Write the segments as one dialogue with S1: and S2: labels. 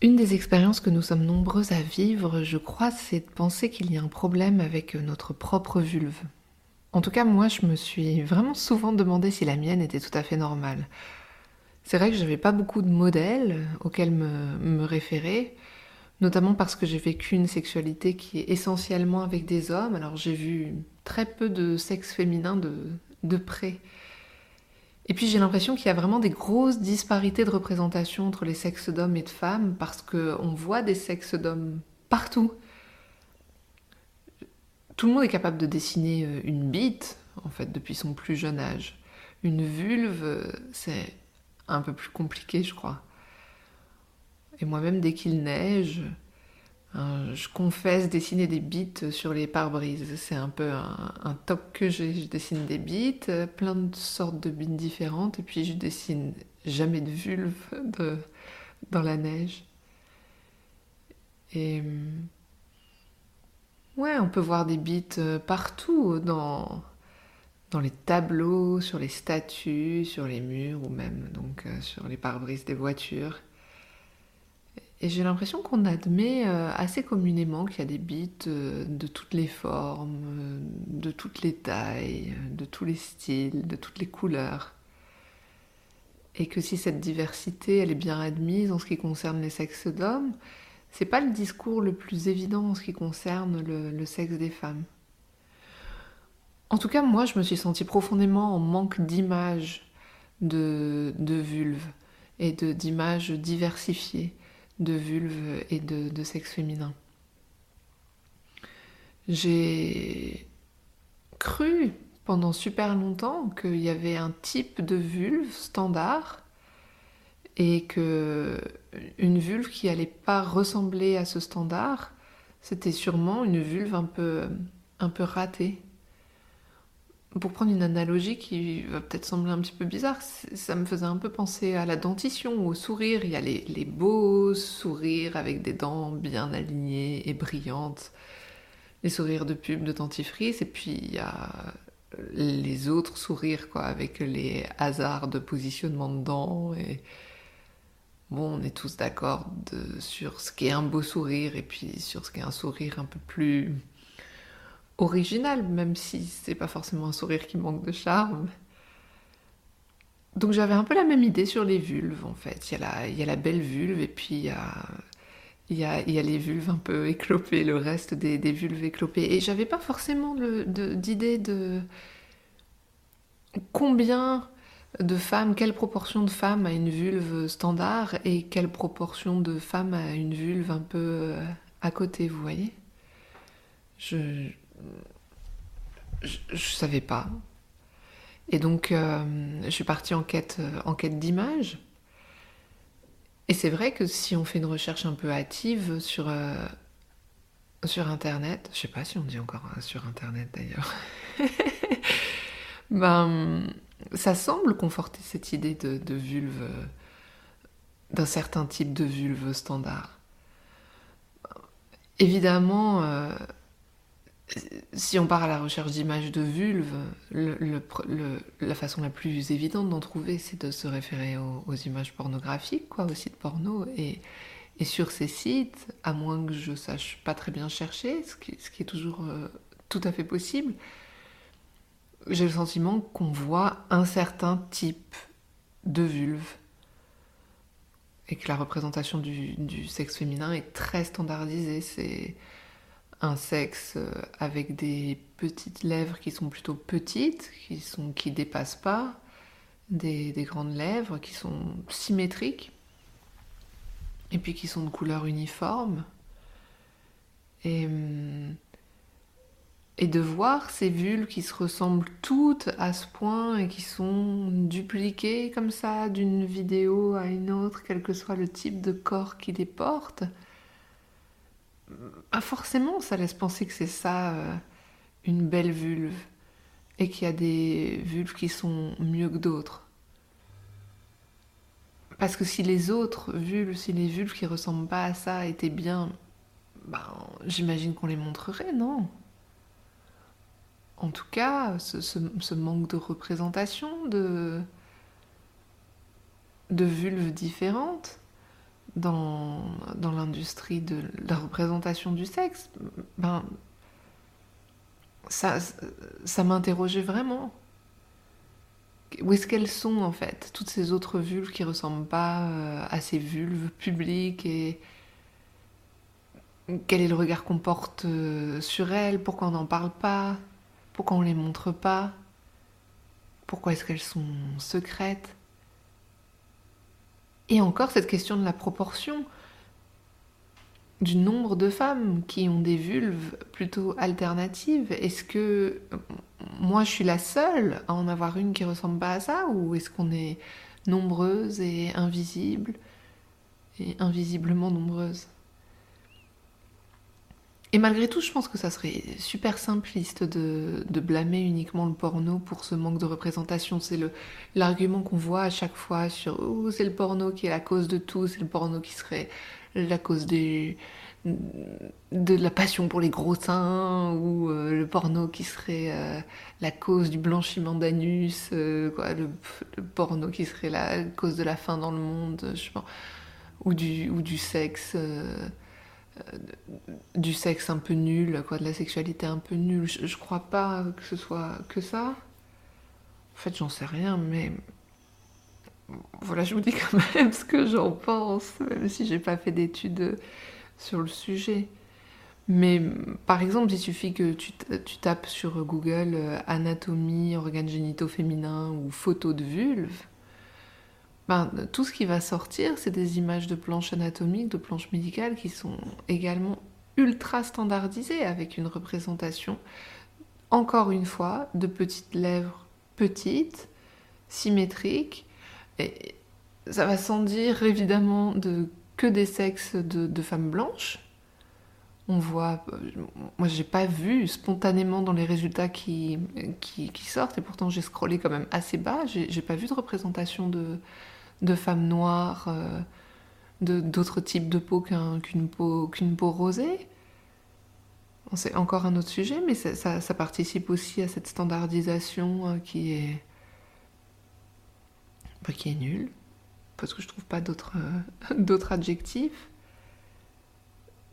S1: Une des expériences que nous sommes nombreuses à vivre, je crois, c'est de penser qu'il y a un problème avec notre propre vulve. En tout cas, moi, je me suis vraiment souvent demandé si la mienne était tout à fait normale. C'est vrai que j'avais pas beaucoup de modèles auxquels me, référer, notamment parce que j'ai vécu une sexualité qui est essentiellement avec des hommes. Alors j'ai vu très peu de sexe féminin de près. Et puis j'ai l'impression qu'il y a vraiment des grosses disparités de représentation entre les sexes d'hommes et de femmes parce qu'on voit des sexes d'hommes partout. Tout le monde est capable de dessiner euh, une bite, en fait, depuis son plus jeune âge. Une vulve, euh, c'est un peu plus compliqué, je crois. Et moi-même, dès qu'il neige, je confesse dessiner des bites sur les pare-brises. C'est un peu un, toc que j'ai. Je dessine des bites, euh, plein de sortes de bites différentes, et puis je dessine jamais de vulve dans la neige. Et hum, Ouais, on peut voir des bites euh, partout, dans, dans les tableaux, sur les statues, sur les murs ou même donc euh, sur les pare-brises des voitures. Et j'ai l'impression qu'on admet euh, assez communément qu'il y a des bites de toutes les formes, de toutes les tailles, de tous les styles, de toutes les couleurs. Et que si cette diversité elle est bien admise en ce qui concerne les sexes d'hommes, c'est pas le discours le plus évident en ce qui concerne le, sexe des femmes. En tout cas, moi, je me suis sentie profondément en manque d'images de, de vulve et d'images diversifiées de vulve et de, sexe féminin. J'ai cru pendant super longtemps qu'il y avait un type de vulve standard et que une vulve qui allait pas ressembler à ce standard, c'était sûrement une vulve un peu, un peu ratée. Pour prendre une analogie qui va peut-être sembler un petit peu bizarre, ça me faisait un peu penser à la dentition ou au sourire. Il y a les, beaux sourires avec des dents bien alignées et brillantes, les sourires de pub, de dentifrice, et puis il y a les autres sourires quoi, avec les hasards de positionnement de dents Bon, on est tous d'accord sur ce qu'est un beau sourire et puis sur ce qu'est un sourire un peu plus original, même si c'est pas forcément un sourire qui manque de charme. Donc j'avais un peu la même idée sur les vulves en fait. Il y a la, il y a la belle vulve et puis il y a, les vulves un peu éclopées, le reste des, vulves éclopées. Et j'avais pas forcément d'idée de, de combien de femmes, quelle proportion de femmes a une vulve standard et quelle proportion de femmes a une vulve un peu euh, à côté, vous voyez? Je, je, savais pas. Et donc, euh, je suis partie en quête, euh, en quête d'images. Et c'est vrai que si on fait une recherche un peu hâtive sur, sur Internet, je sais pas si on dit encore sur Internet d'ailleurs, ben ça semble conforter cette idée de, vulve, euh, d'un certain type de vulve standard. Évidemment, euh, si on part à la recherche d'images de vulve, la façon la plus évidente d'en trouver, c'est de se référer aux, images pornographiques, quoi, aux sites porno. Et, sur ces sites, à moins que je sache pas très bien chercher, ce qui, est toujours euh, tout à fait possible, j'ai le sentiment qu'on voit un certain type de vulve et que la représentation du, sexe féminin est très standardisée. Un sexe euh, avec des petites lèvres qui sont plutôt petites, qui sont dépassent pas, des, grandes lèvres qui sont symétriques et puis qui sont de couleur uniforme. Et hum, et de voir ces vulves qui se ressemblent toutes à ce point et qui sont dupliquées comme ça d'une vidéo à une autre, quel que soit le type de corps qui les porte, bah forcément ça laisse penser que c'est ça euh, une belle vulve et qu'il y a des vulves qui sont mieux que d'autres. Parce que si les autres vulves, si les vulves qui ressemblent pas à ça étaient bien, ben, j'imagine qu'on les montrerait, non? En tout cas, ce, manque de représentation de vulves différentes dans, dans l'industrie de la représentation du sexe, ben, ça, ça m'interrogeait vraiment. Où est-ce qu'elles sont en fait, toutes ces autres vulves qui ressemblent pas euh, à ces vulves publiques et quel est le regard qu'on porte euh, sur elles, pourquoi on n'en parle pas, pourquoi on les montre pas, pourquoi est-ce qu'elles sont secrètes? Et encore cette question de la proportion du nombre de femmes qui ont des vulves plutôt alternatives. Est-ce que moi je suis la seule à en avoir une qui ressemble pas à ça ou est-ce qu'on est nombreuses et invisibles et invisiblement nombreuses? Et malgré tout, je pense que ça serait super simpliste de, blâmer uniquement le porno pour ce manque de représentation. C'est l'argument qu'on voit à chaque fois sur oh, c'est le porno qui est la cause de tout, c'est le porno qui serait la cause des, de la passion pour les gros seins ou euh, le porno qui serait euh, la cause du blanchiment d'anus, euh, le, porno qui serait la cause de la faim dans le monde, je pense, ou du, ou du sexe. Du sexe un peu nul, quoi, de la sexualité un peu nulle. Je, crois pas que ce soit que ça. En fait, j'en sais rien, mais voilà, je vous dis quand même ce que j'en pense, même si j'ai pas fait d'études sur le sujet. Mais par exemple, il suffit que tu, tapes sur Google euh, anatomie, organes génitaux féminins ou photos de vulve. Ben, tout ce qui va sortir, c'est des images de planches anatomiques, de planches médicales qui sont également ultra standardisées avec une représentation, encore une fois, de petites lèvres petites, symétriques, et ça va sans dire évidemment de, que des sexes de, femmes blanches. On voit, moi j'ai pas vu spontanément dans les résultats qui, qui, sortent, et pourtant j'ai scrollé quand même assez bas, j'ai pas vu de représentation de, de femmes noires, euh, d'autres types de peau qu'une peau, peau rosée. C'est encore un autre sujet, mais ça, participe aussi à cette standardisation euh, qui est qui est nul, parce que je trouve pas d'autres euh, adjectifs.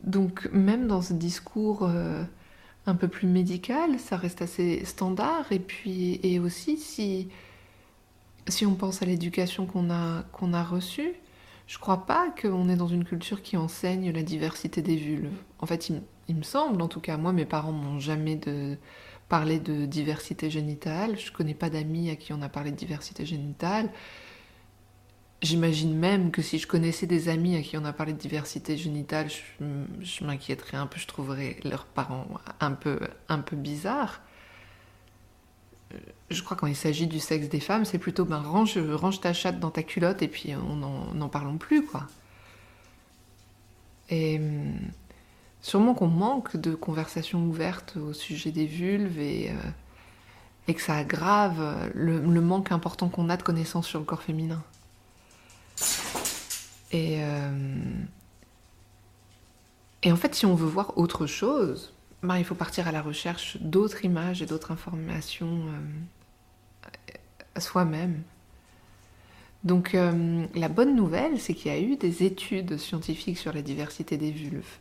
S1: Donc même dans ce discours euh, un peu plus médical, ça reste assez standard. Et puis et aussi si si on pense à l'éducation qu'on a a reçue, je crois pas qu'on est dans une culture qui enseigne la diversité des vulves. En fait, il, me semble, en tout cas, moi, mes parents m'ont jamais parlé de diversité génitale. Je connais pas d'amis à qui on a parlé de diversité génitale. J'imagine même que si je connaissais des amis à qui on a parlé de diversité génitale, je, m'inquiéterais un peu, je trouverais leurs parents un peu, un peu bizarres. Euh, je crois quand il s'agit du sexe des femmes, c'est plutôt ben range, range ta chatte dans ta culotte et puis on n'en parlons plus quoi. Et hum, sûrement qu'on manque de conversations ouvertes au sujet des vulves et, euh, que ça aggrave le manque important qu'on a de connaissances sur le corps féminin. Et, euh, et en fait, si on veut voir autre chose, ben, il faut partir à la recherche d'autres images et d'autres informations euh, soi-même. Donc euh, la bonne nouvelle, c'est qu'il y a eu des études scientifiques sur la diversité des vulves.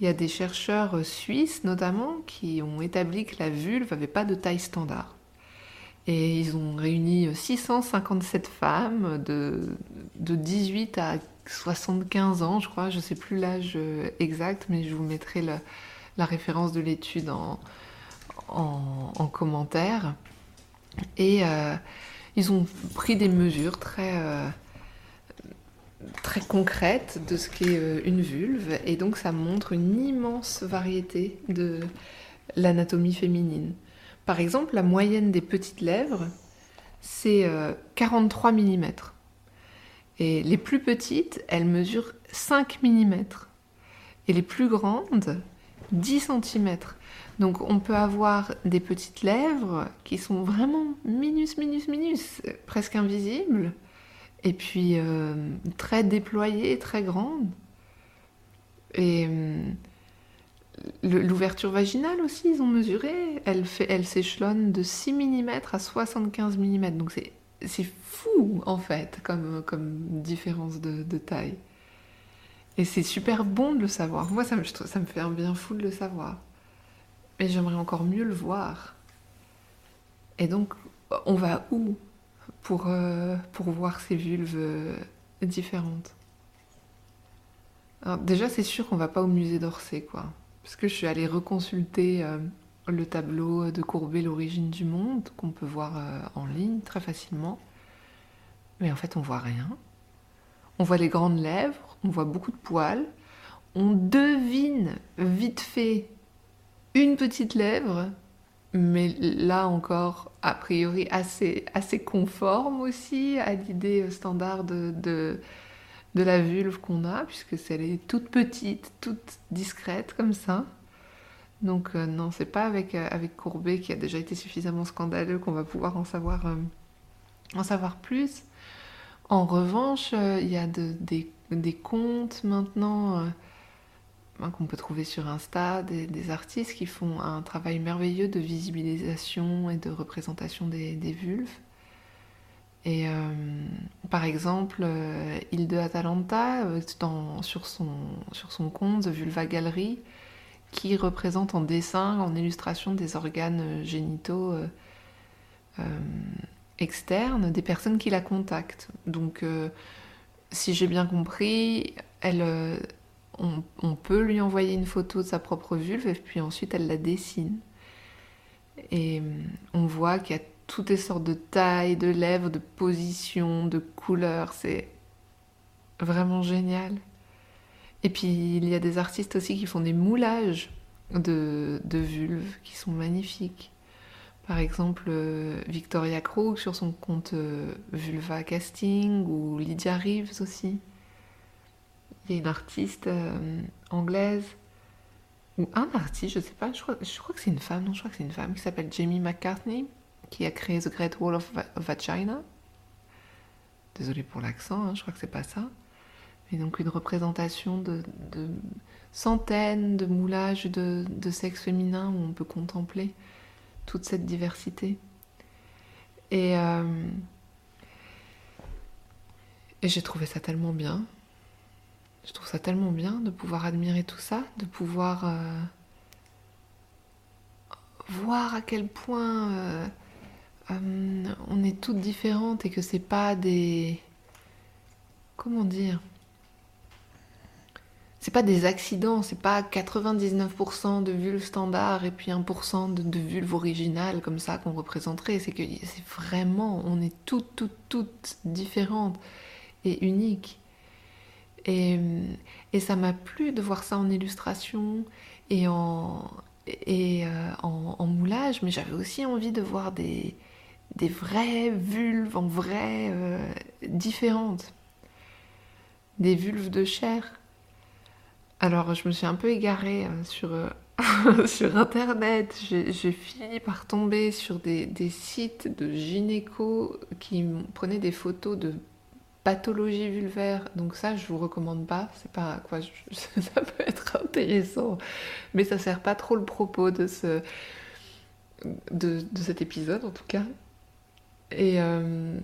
S1: Il y a des chercheurs suisses notamment qui ont établi que la vulve n'avait pas de taille standard. Et ils ont réuni 657 femmes de, de 18 à 75 ans, je crois, je ne sais plus l'âge euh, exact, mais je vous mettrai la, référence de l'étude en, en, commentaire. Et euh, ils ont pris des mesures très, euh, très concrètes de ce qu'est une vulve, et donc ça montre une immense variété de, l'anatomie féminine. Par exemple, la moyenne des petites lèvres, c'est 43 mm. Et les plus petites, elles mesurent 5 mm. Et les plus grandes, 10 cm. Donc on peut avoir des petites lèvres qui sont vraiment minus, minus, minus, presque invisibles, et puis euh, très déployées, très grandes. Et euh, l'ouverture vaginale aussi, ils ont mesuré, elle, elle s'échelonne de 6 mm à 75 mm. Donc c'est fou en fait comme, différence de taille. Et c'est super bon de le savoir. Moi, ça me, fait un bien fou de le savoir. Mais j'aimerais encore mieux le voir. Et donc, on va où pour, euh, voir ces vulves euh, différentes? Déjà, c'est sûr qu'on va pas au musée d'Orsay, quoi. Parce que je suis allée reconsulter euh, le tableau de Courbet, L'origine du monde, qu'on peut voir en ligne très facilement. Mais en fait, on voit rien. On voit les grandes lèvres, on voit beaucoup de poils. On devine vite fait une petite lèvre, mais là encore, a priori, assez, assez conforme aussi à l'idée standard de, de, la vulve qu'on a, puisque elle est toute petite, toute discrète comme ça. Donc euh, non, c'est pas avec, euh, avec Courbet qui a déjà été suffisamment scandaleux qu'on va pouvoir en savoir, euh, en savoir plus. En revanche, il y a des, des, contes maintenant Hein, qu'on peut trouver sur Insta, des, artistes qui font un travail merveilleux de visibilisation et de représentation des, vulves. Et euh, par exemple, euh, Hilde Atalanta, euh, sur, son, compte The Vulva Gallery, qui représente en dessin, en illustration des organes génitaux externes des personnes qui la contactent. Si j'ai bien compris, elle on, peut lui envoyer une photo de sa propre vulve et puis ensuite elle la dessine. Et euh, on voit qu'il y a toutes sortes de tailles, de lèvres, de positions, de couleurs. C'est vraiment génial. Et puis il y a des artistes aussi qui font des moulages de, vulves qui sont magnifiques. Par exemple, euh, Victoria Krug sur son compte euh, Vulva Casting ou Lydia Reeves aussi. Il y a une artiste euh, anglaise, ou un artiste, je sais pas, je crois, que c'est une femme, non, je crois que c'est une femme, qui s'appelle Jamie McCartney, qui a créé The Great Wall of, Vagina. Désolée pour l'accent, hein, je crois que c'est pas ça. Mais donc une représentation de, centaines de moulages de, de, sexe féminin où on peut contempler toute cette diversité. Et, euh, et j'ai trouvé ça tellement bien. Je trouve ça tellement bien de pouvoir admirer tout ça, de pouvoir euh, voir à quel point euh, on est toutes différentes et que c'est pas des. Comment dire c'est pas des accidents, c'est pas 99% de vulves standard et puis 1% de, de vulves originales comme ça qu'on représenterait. C'est que c'est vraiment, on est toutes, toutes, toutes différentes et uniques. Et, ça m'a plu de voir ça en illustration et en, euh, moulage, mais j'avais aussi envie de voir des, vraies vulves en vraies euh, différentes. Des vulves de chair. Alors je me suis un peu égarée euh, sur, sur internet. J'ai fini par tomber sur des, sites de gynéco qui prenaient des photos de pathologie vulvaire. Donc ça, je vous recommande pas. C'est pas quoi. ça peut être intéressant, mais ça sert pas trop le propos de ce de, cet épisode en tout cas. Et euh,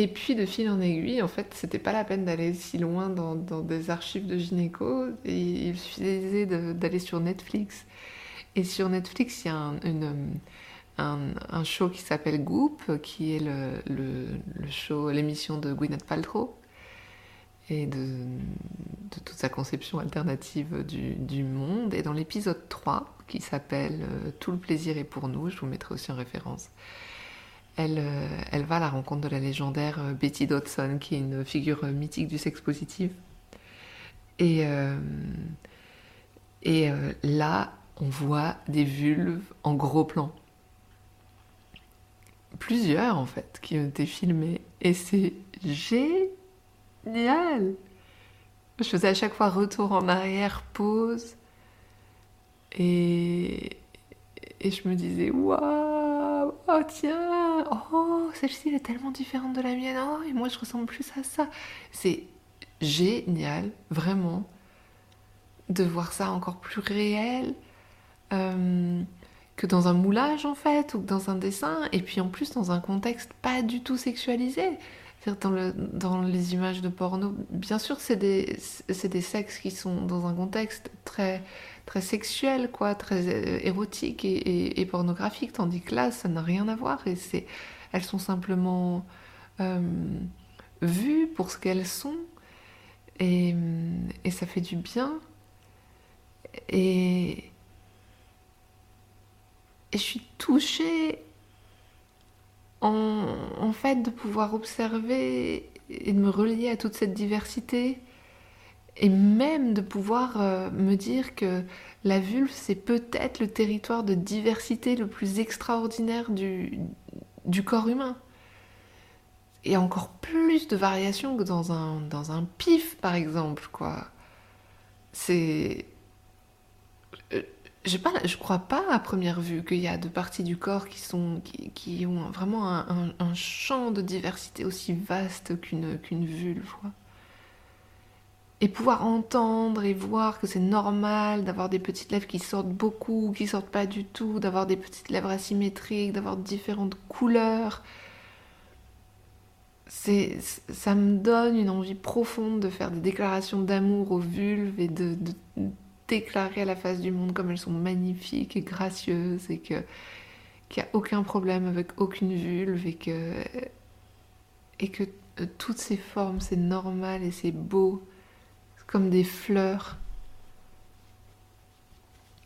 S1: et puis de fil en aiguille, en fait, c'était pas la peine d'aller si loin dans, des archives de gynéco. Il suffisait d'aller sur Netflix. Et sur Netflix, il y a un, show qui s'appelle Goop, qui est le, show, l'émission de Gwyneth Paltrow et de, toute sa conception alternative du, monde. Et dans l'épisode 3, qui s'appelle euh, Tout le plaisir est pour nous, je vous mettrai aussi en référence, elle, euh, elle va à la rencontre de la légendaire euh, Betty Dodson, qui est une figure mythique du sexe positif. Et, et là, on voit des vulves en gros plan. Plusieurs en fait qui ont été filmées et c'est génial. Je faisais à chaque fois retour en arrière, pause et, et je me disais waouh, oh tiens, oh celle-ci elle est tellement différente de la mienne, oh et moi je ressemble plus à ça. C'est génial, vraiment, de voir ça encore plus réel euh, que dans un moulage en fait, ou dans un dessin, et puis en plus dans un contexte pas du tout sexualisé. Dans les images de porno, bien sûr, c'est des, des sexes qui sont dans un contexte très, très sexuel, quoi, très euh, érotique et, pornographique, tandis que là, ça n'a rien à voir. Et c'est, elles sont simplement euh, vues pour ce qu'elles sont, et, et, ça fait du bien. Et, je suis touchée en, fait de pouvoir observer et de me relier à toute cette diversité et même de pouvoir euh, me dire que la vulve c'est peut-être le territoire de diversité le plus extraordinaire du, du corps humain. Et encore plus de variations que dans un, dans un pif par exemple quoi. C'est je pas, je crois pas à première vue qu'il y a deux parties du corps qui, sont, qui, ont vraiment un, champ de diversité aussi vaste qu'une qu'une vulve. Et pouvoir entendre et voir que c'est normal d'avoir des petites lèvres qui sortent beaucoup, qui sortent pas du tout, d'avoir des petites lèvres asymétriques, d'avoir différentes couleurs. C'est, ça me donne une envie profonde de faire des déclarations d'amour aux vulves et de déclarer à la face du monde comme elles sont magnifiques et gracieuses et que qu'il n'y a aucun problème avec aucune vulve et que et que euh, toutes ces formes c'est normal et c'est beau comme des fleurs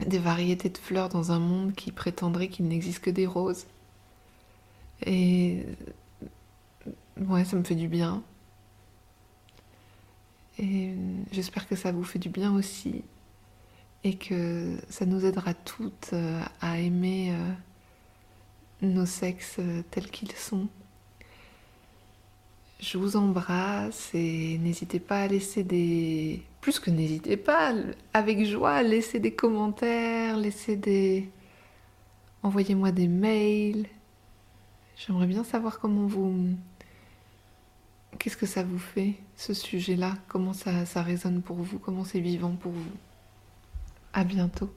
S1: des variétés de fleurs dans un monde qui prétendrait qu'il n'existe que des roses et ouais ça me fait du bien et j'espère que ça vous fait du bien aussi et que ça nous aidera toutes euh, à aimer euh, nos sexes euh, tels qu'ils sont. Je vous embrasse et n'hésitez pas à laisser des... Plus que n'hésitez pas, avec joie, laissez des commentaires, laissez des... Envoyez-moi des mails. J'aimerais bien savoir comment vous... Qu'est-ce que ça vous fait, ce sujet-là? Comment ça, ça résonne pour vous? Comment c'est vivant pour vous? À bientôt.